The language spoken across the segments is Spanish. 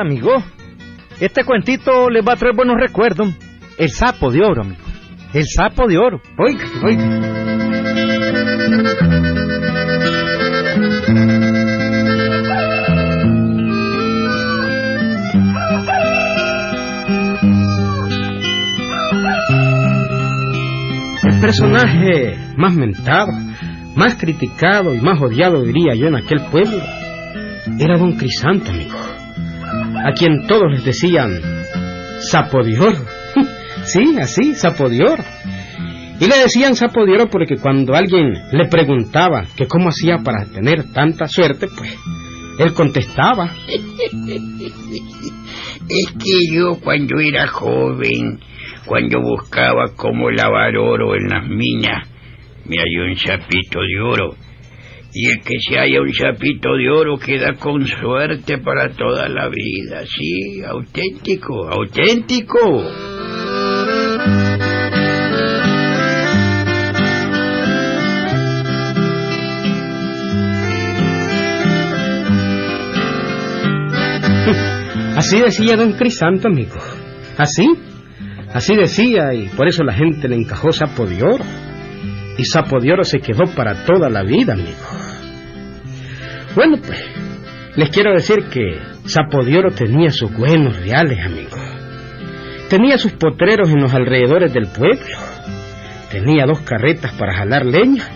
Amigo. Este cuentito les va a traer buenos recuerdos. El sapo de oro, amigo. El sapo de oro. Oiga, oiga. El personaje más mentado, más criticado y más odiado, diría yo, en aquel pueblo, era don Crisanto, amigo. A quien todos les decían sapo de oro. Sí, así, sapo de oro. Y le decían sapo de oro porque cuando alguien le preguntaba que cómo hacía para tener tanta suerte, pues él contestaba. Es que yo cuando era joven, cuando buscaba cómo lavar oro en las minas, me halló un sapito de oro. Y el que se haya un sapito de oro queda con suerte para toda la vida. Sí, auténtico, auténtico. Así decía don Crisanto, amigo. Así. Así decía y por eso la gente le encajó sapo de oro. Y sapo de oro se quedó para toda la vida, amigo. Bueno, pues, les quiero decir que sapo de oro tenía sus buenos reales, amigo. Tenía sus potreros en los alrededores del pueblo. Tenía dos carretas para jalar leña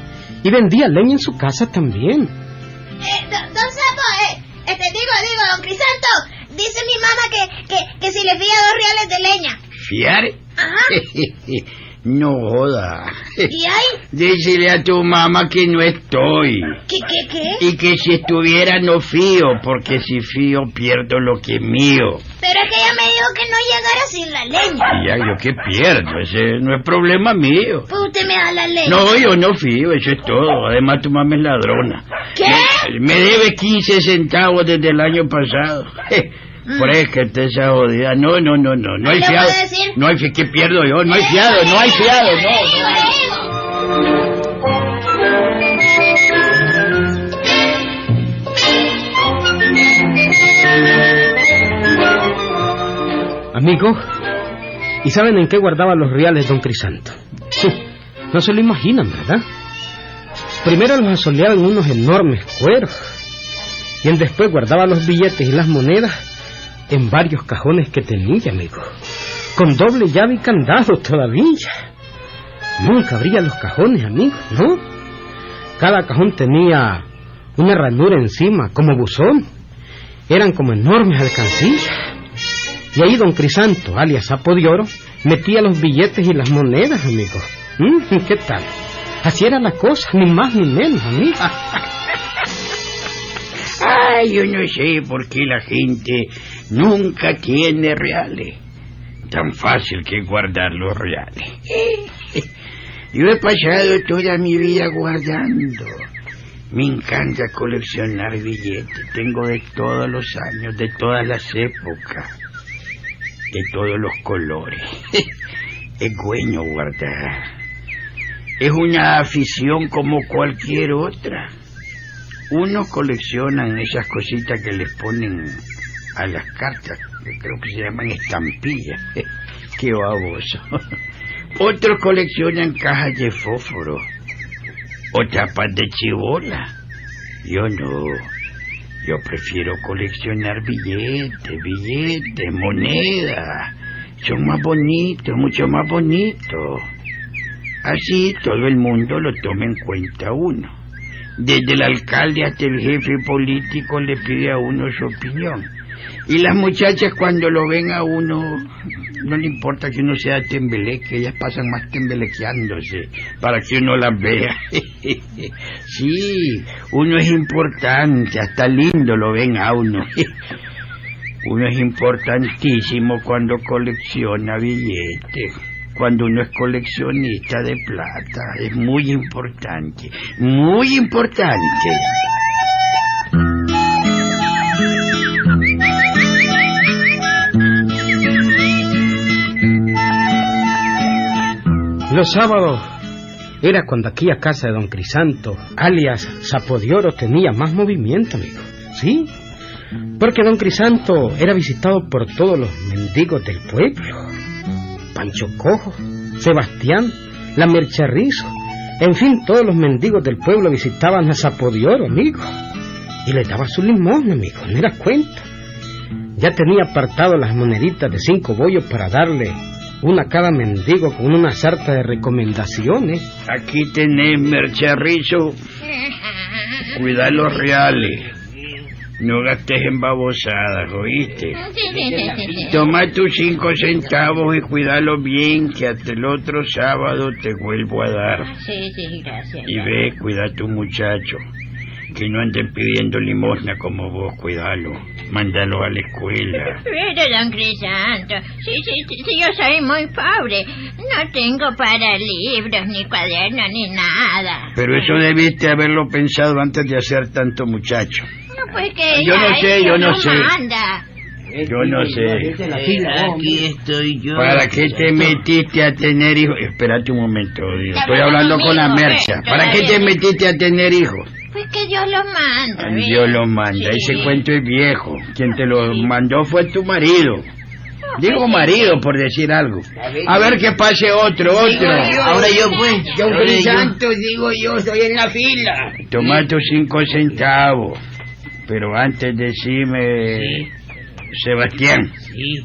y vendía leña en su casa también. Eh, don, don Sapo, eh, este, digo, digo, don Crisanto, dice mi mamá que, que, que si le fía dos reales de leña. ¿Fiar? Ajá. no joda. ¿Y ahí? Dísele a tu mamá que no estoy. ¿Qué, qué, qué? Y que si estuviera no fío, porque si fío pierdo lo que es mío. Pero es que ella me dijo que no llegara sin la leña. Ya, yo qué pierdo, ese no es problema mío. Pues usted me da la leña. No, yo no fío, eso es todo. Además, tu mamá es ladrona. ¿Qué? Me, me debe 15 centavos desde el año pasado. Por eso que te esa jodida. No, no, no, no. No hay ¿Le fiado. No hay fi- ¿Qué pierdo yo? No hay fiado, no hay fiado, no. no. Amigo, ¿y saben en qué guardaba los reales don Crisanto? No se lo imaginan, ¿verdad? Primero los asoleaba en unos enormes cueros y él después guardaba los billetes y las monedas en varios cajones que tenía, amigo, con doble llave y candado todavía. Nunca abría los cajones, amigo, ¿no? Cada cajón tenía una ranura encima, como buzón. Eran como enormes alcancillas. Y ahí don Crisanto, alias Sapo de Oro, metía los billetes y las monedas, amigo. ¿Mm? ¿Qué tal? Así era la cosa, ni más ni menos, amigo. Ay, yo no sé por qué la gente nunca tiene reales. Tan fácil que guardar los reales. Yo he pasado toda mi vida guardando. Me encanta coleccionar billetes. Tengo de todos los años, de todas las épocas, de todos los colores. Es bueno guardar. Es una afición como cualquier otra. Unos coleccionan esas cositas que les ponen a las cartas, que creo que se llaman estampillas. Qué baboso. Otros coleccionan cajas de fósforo o tapas de chibola. Yo no. Yo prefiero coleccionar billetes, billetes, monedas. Son más bonitos, mucho más bonitos. Así todo el mundo lo toma en cuenta uno. Desde el alcalde hasta el jefe político le pide a uno su opinión. Y las muchachas cuando lo ven a uno, no le importa que uno sea tembeleque, ellas pasan más tembelequeándose para que uno las vea. sí, uno es importante, hasta lindo lo ven a uno. uno es importantísimo cuando colecciona billetes. Cuando uno es coleccionista de plata, es muy importante, muy importante. Los sábados era cuando aquí a casa de don Crisanto, alias Sapo de Oro, tenía más movimiento, amigo. ¿Sí? Porque don Crisanto era visitado por todos los mendigos del pueblo. Pancho Cojo, Sebastián, la Mercharrizo, en fin, todos los mendigos del pueblo visitaban a Zapodioro, amigo. Y le daba su limón, amigo, no era cuenta. Ya tenía apartado las moneditas de cinco bollos para darle una a cada mendigo con una sarta de recomendaciones. Aquí tenés, mercharrizo. Cuida los reales. No gastes en babosadas, ¿oíste? Toma tus cinco centavos y cuídalo bien, que hasta el otro sábado te vuelvo a dar. Sí, sí, gracias. Y ve, cuida a tu muchacho. Que no anden pidiendo limosna como vos, cuidalo. Mándalo a la escuela. Pero, don Crisanto, si, si, si, si yo soy muy pobre, no tengo para libros, ni cuadernos, ni nada. Pero eso debiste haberlo pensado antes de hacer tanto muchacho. No, pues que Yo no sé, yo no sé. manda. Yo no sé. Aquí estoy yo. ¿Para qué te metiste a tener hijos? Espérate un momento, Dios. Estoy hablando con la mercha. ¿Para qué te metiste a tener hijos? Pues que Dios lo manda. ¿ves? Dios lo manda. Sí. Ese cuento es viejo. Quien te lo mandó fue tu marido. Digo marido por decir algo. A ver que pase otro, otro. Ahora yo pues. Yo. Crisanto, digo yo, estoy en la fila. Toma tus cinco centavos. Pero antes decime, Sebastián, Sí.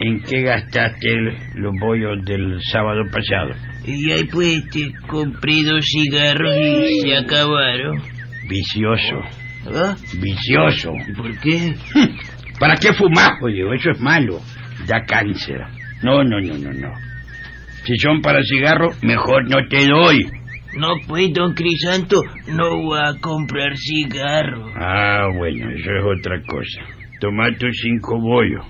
¿en qué gastaste el- los bollos del sábado pasado? Y ahí pues te compré dos cigarros y se acabaron. Vicioso, ¿Ah? vicioso. ¿Y por qué? ¿Para qué fumás, oye? Eso es malo. Da cáncer. No, no, no, no, no. Si son para cigarros, mejor no te doy. No pues, don Crisanto, no voy a comprar cigarros. Ah, bueno, eso es otra cosa. Toma tus cinco bollos.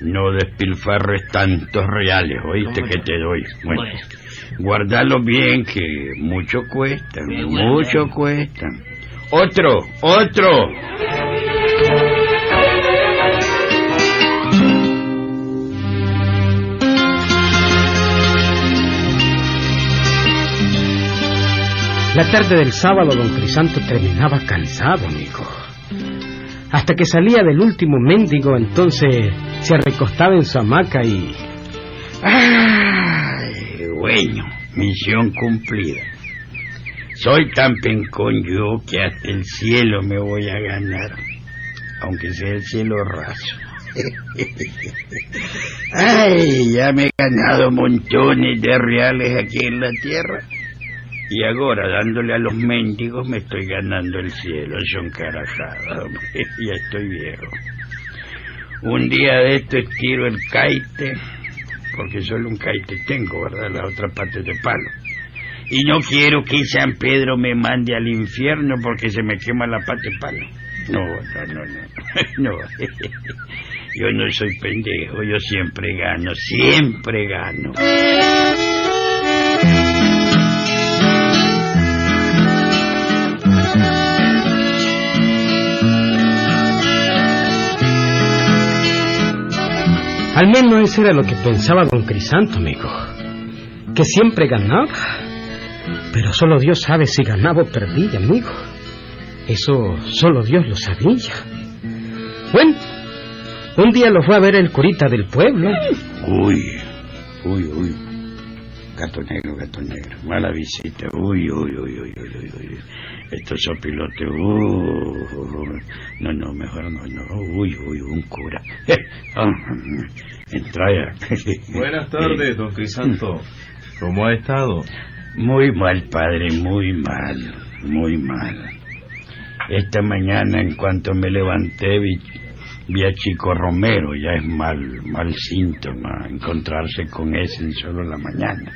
No despilfarres tantos reales, oíste que te doy. Bueno, Bueno. Guardalo bien, que mucho cuestan, Me voy a mucho cuestan. Otro, otro. La tarde del sábado don Crisanto terminaba cansado, amigo. Hasta que salía del último mendigo, entonces se recostaba en su hamaca y... Ay, bueno, misión cumplida. Soy tan pencón yo que hasta el cielo me voy a ganar, aunque sea el cielo raso. Ay, ya me he ganado montones de reales aquí en la tierra. Y ahora, dándole a los mendigos, me estoy ganando el cielo. Son carajadas. Ya estoy viejo. Un día de esto estiro el caite, porque solo un caite tengo, ¿verdad? La otra parte de palo. Y no quiero que San Pedro me mande al infierno porque se me quema la pata de palo. No, no, no, no. no. Yo no soy pendejo, yo siempre gano, siempre gano. Al menos eso era lo que pensaba don Crisanto, amigo. Que siempre ganaba. Pero solo Dios sabe si ganaba o perdía, amigo. Eso solo Dios lo sabía. Bueno, un día lo fue a ver el curita del pueblo. Uy, uy, uy. Gato negro, gato negro. Mala visita. Uy, uy, uy, uy, uy, uy. uy. Estos sopilotes. Uh, no, no, mejor no, no. Uy, uy, un cura. Entra ya. Buenas tardes, don Crisanto. ¿Cómo ha estado? Muy mal, padre, muy mal, muy mal. Esta mañana, en cuanto me levanté, vi, vi a Chico Romero. Ya es mal, mal síntoma encontrarse con ese en solo la mañana.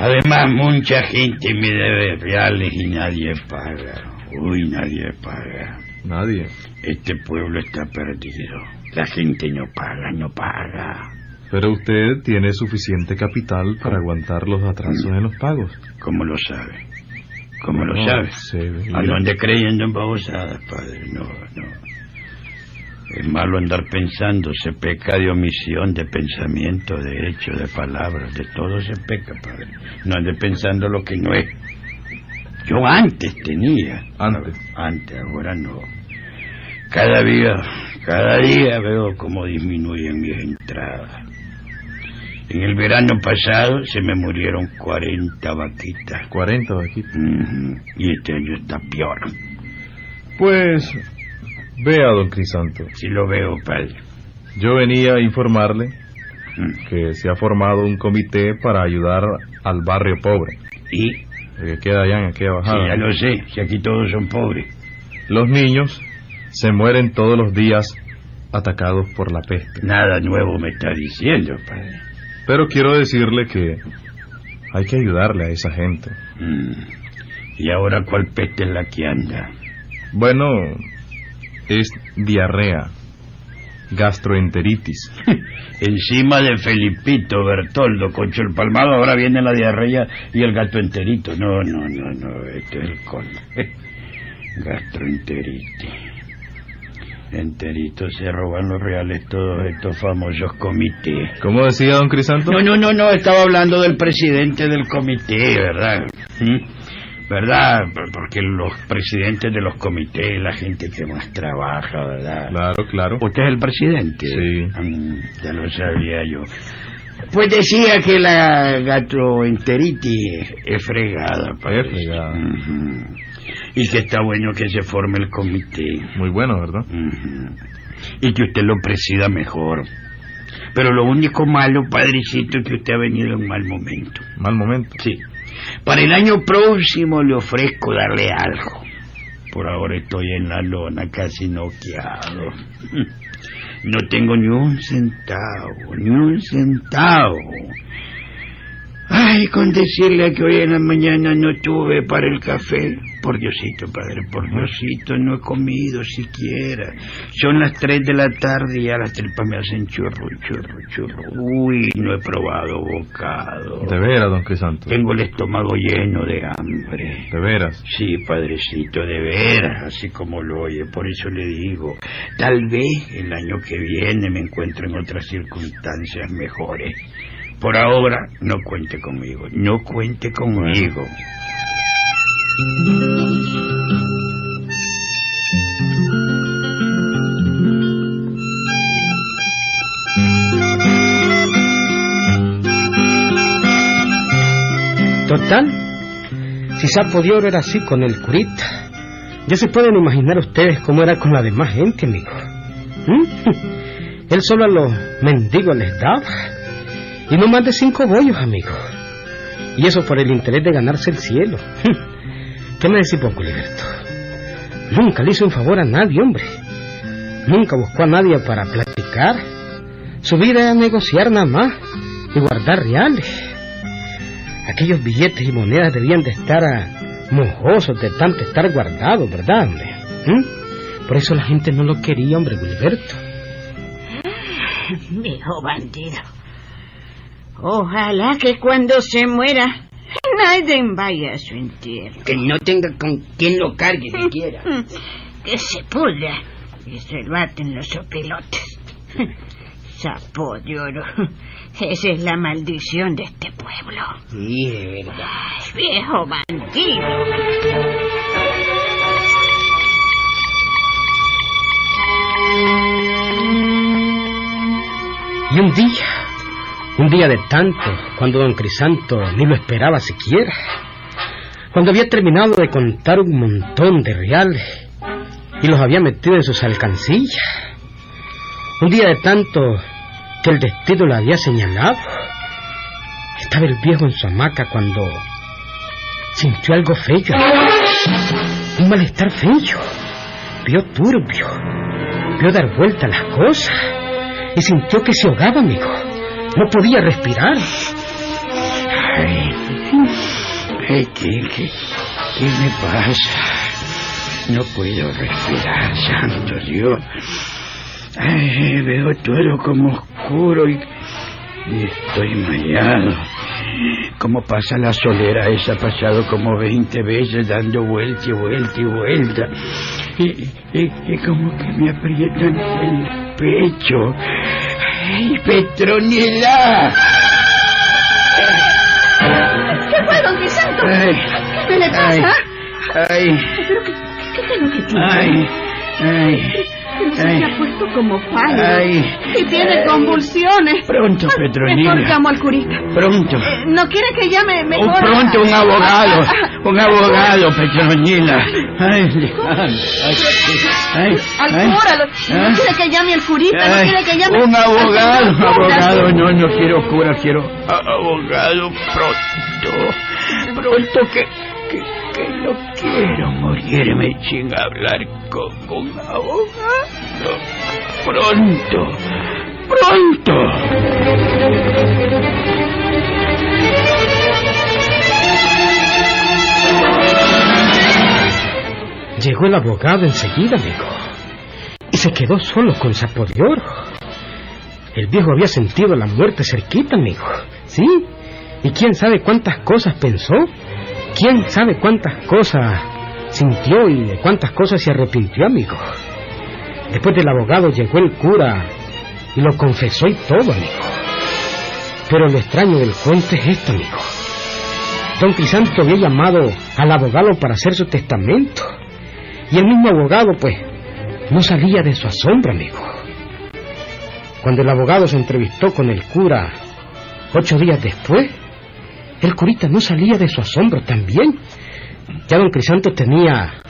Además, mucha gente me debe reales y nadie paga. Uy, nadie paga. Nadie. Este pueblo está perdido. La gente no paga, no paga. Pero usted tiene suficiente capital para aguantar los atrasos en los pagos. ¿Cómo lo sabe? ¿Cómo lo sabe? se. ¿A dónde creyendo en babosadas, padre? No, no. Es malo andar pensando, se peca de omisión, de pensamiento, de hecho, de palabras, de todo se peca, padre. No ande pensando lo que no es. Yo antes tenía. Antes. Antes, ahora no. Cada día, cada día veo cómo disminuyen mis entradas. En el verano pasado se me murieron 40 vaquitas. 40 vaquitas. Y este año está peor. Pues vea, don Crisanto. Si lo veo, padre. Yo venía a informarle Mm. que se ha formado un comité para ayudar al barrio pobre, Y, el que queda allá en aquella sí, bajada. ya lo sé, si aquí todos son pobres. Los niños se mueren todos los días atacados por la peste. Nada nuevo me está diciendo, padre. Pero quiero decirle que hay que ayudarle a esa gente. Mm. ¿Y ahora cuál peste es la que anda? Bueno, es diarrea, gastroenteritis. Encima de Felipito, Bertoldo, Concho el Palmado, ahora viene la diarrea y el gato enterito. No, no, no, no, este es el colmo. Gastroenteritis. Enterito se roban los reales todos estos famosos comités. ¿Cómo decía don Crisanto? No, no, no, no, estaba hablando del presidente del comité, ¿verdad? ¿Mm? ¿Verdad? Por- Porque los presidentes de los comités, la gente que más trabaja, ¿verdad? Claro, claro. ¿Usted es el presidente? Sí. Mm, ya lo sabía yo. Pues decía que la gastroenteritis es fregada, padre. Es fregada. Y que está bueno que se forme el comité. Muy bueno, ¿verdad? Y que usted lo presida mejor. Pero lo único malo, padrecito, es que usted ha venido en mal momento. Mal momento. Sí. Para el año próximo le ofrezco darle algo. Por ahora estoy en la lona casi noqueado. No tengo ni un centavo, ni un centavo. Ay, con decirle que hoy en la mañana no tuve para el café. Por Diosito, padre, por Diosito, no he comido siquiera. Son las tres de la tarde y a las tripas me hacen churro, churro, churro. Uy, no he probado bocado. De veras, don Crisanto. Tengo el estómago lleno de hambre. De veras. Sí, padrecito, de veras, así como lo oye. Por eso le digo, tal vez el año que viene me encuentro en otras circunstancias mejores. Por ahora, no cuente conmigo, no cuente conmigo. Total, si Sapo de Oro era así con el curita, ya se pueden imaginar ustedes cómo era con la demás gente, amigo. ¿Mm? Él solo a los mendigos les daba, y no más de cinco bollos, amigo. Y eso por el interés de ganarse el cielo. ¿Qué me decís vos, Culiberto? Nunca le hizo un favor a nadie, hombre. Nunca buscó a nadie para platicar. Su vida era negociar nada más y guardar reales. Aquellos billetes y monedas debían de estar ah, mojosos de tanto estar guardados, ¿verdad, hombre? ¿Mm? Por eso la gente no lo quería, hombre, Gilberto. Viejo bandido. Ojalá que cuando se muera nadie vaya a su entierro. Que no tenga con quien lo cargue siquiera. Que se pudra y se lo aten los opilotes. Sapo de oro. Esa es la maldición de este pueblo. Sí, de verdad. Ay, viejo bandido. Y un día, un día de tanto, cuando don Crisanto ni lo esperaba siquiera, cuando había terminado de contar un montón de reales y los había metido en sus alcancillas, un día de tanto que el destino lo había señalado, estaba el viejo en su hamaca cuando sintió algo feo, un malestar feo, vio turbio, vio dar vuelta las cosas. Y sintió que se ahogaba, amigo. No podía respirar. Ay, ay, ¿qué, qué, qué me pasa? No puedo respirar, santo Dios. Ay, veo todo como oscuro y, estoy mareado. ¿Cómo pasa la solera esa? Ha pasado como 20 veces dando vuelta y vuelta y vuelta. Y como que me aprietan el pecho. ¡Ay, Petronila! ¿Qué fue, don Crisanto? ¿Qué le pasa? ay, ay, ¿Pero qué, qué es lo que tiene? ay, ay, Pero se Ay. ha puesto como pálido. Ay. Y tiene convulsiones. Pronto, Petronila. Mejor llamo al curita. Pronto. Eh, ¿No quiere que llame Oh, mejor? pronto un abogado, un abogado, Petronila. Ay, ay, ay, Al cura. ¿No quiere que llame al curita? ¿No quiere que llame un al abogado, abogado, no, no quiero cura, quiero abogado pronto, pronto que, que, no quiero morirme sin hablar con un abogado, pronto, pronto. Llegó el abogado enseguida, amigo. Y se quedó solo con Sapo de Oro. El viejo había sentido la muerte cerquita, amigo. ¿Sí? ¿Y quién sabe cuántas cosas pensó? ¿Quién sabe cuántas cosas sintió y de cuántas cosas se arrepintió, amigo? Después del abogado llegó el cura y lo confesó y todo, amigo. Pero lo extraño del cuento es esto, amigo. Don Crisanto había llamado al abogado para hacer su testamento. Y el mismo abogado, pues, no salía de su asombro, amigo. Cuando el abogado se entrevistó con el cura ocho días después, el curita no salía de su asombro también. Ya don Crisanto tenía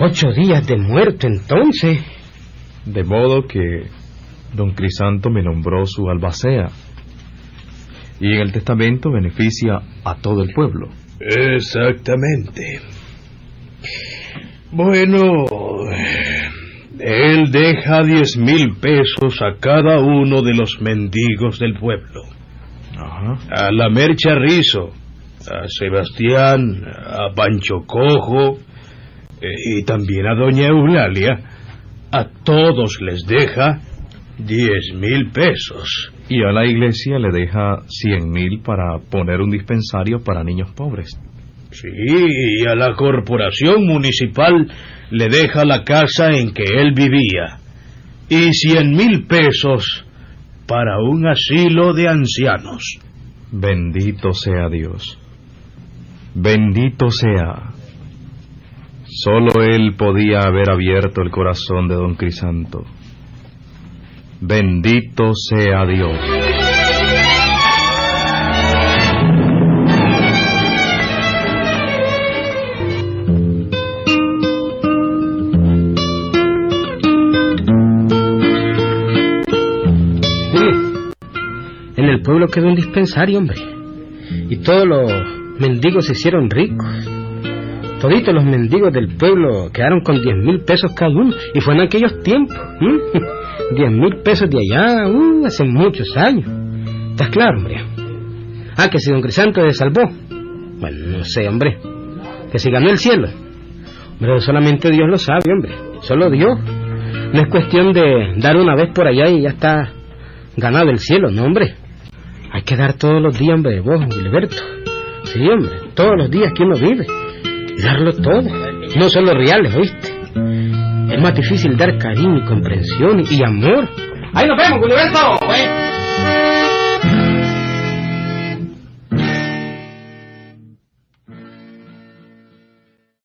ocho días de muerto entonces. De modo que don Crisanto me nombró su albacea. Y en el testamento beneficia a todo el pueblo. Exactamente. Bueno, él deja diez mil pesos a cada uno de los mendigos del pueblo. Ajá. A la Mercha Rizo, a Sebastián, a Pancho Cojo eh, y también a Doña Eulalia. A todos les deja diez mil pesos. Y a la iglesia le deja cien mil para poner un dispensario para niños pobres. Sí, y a la corporación municipal le deja la casa en que él vivía y cien mil pesos para un asilo de ancianos. Bendito sea Dios. Bendito sea. Solo él podía haber abierto el corazón de don Crisanto. Bendito sea Dios. Pueblo quedó un dispensario, hombre. Y todos los mendigos se hicieron ricos. Toditos los mendigos del pueblo quedaron con diez mil pesos cada uno. Y fue en aquellos tiempos. ¿m? Diez mil pesos de allá, uh, hace muchos años. ¿Estás claro, hombre? Ah, que si don Crisanto se salvó. Bueno, no sé, hombre. Que si ganó el cielo. Pero solamente Dios lo sabe, hombre. Solo Dios. No es cuestión de dar una vez por allá y ya está ganado el cielo, no, hombre. Que dar todos los días, hombre, vos, Gilberto. Sí, hombre, todos los días que uno vive. Y darlo todo. No solo reales, ¿oíste? Es más difícil dar cariño y comprensión y amor. ¡Ahí nos vemos, Gilberto! ¿eh?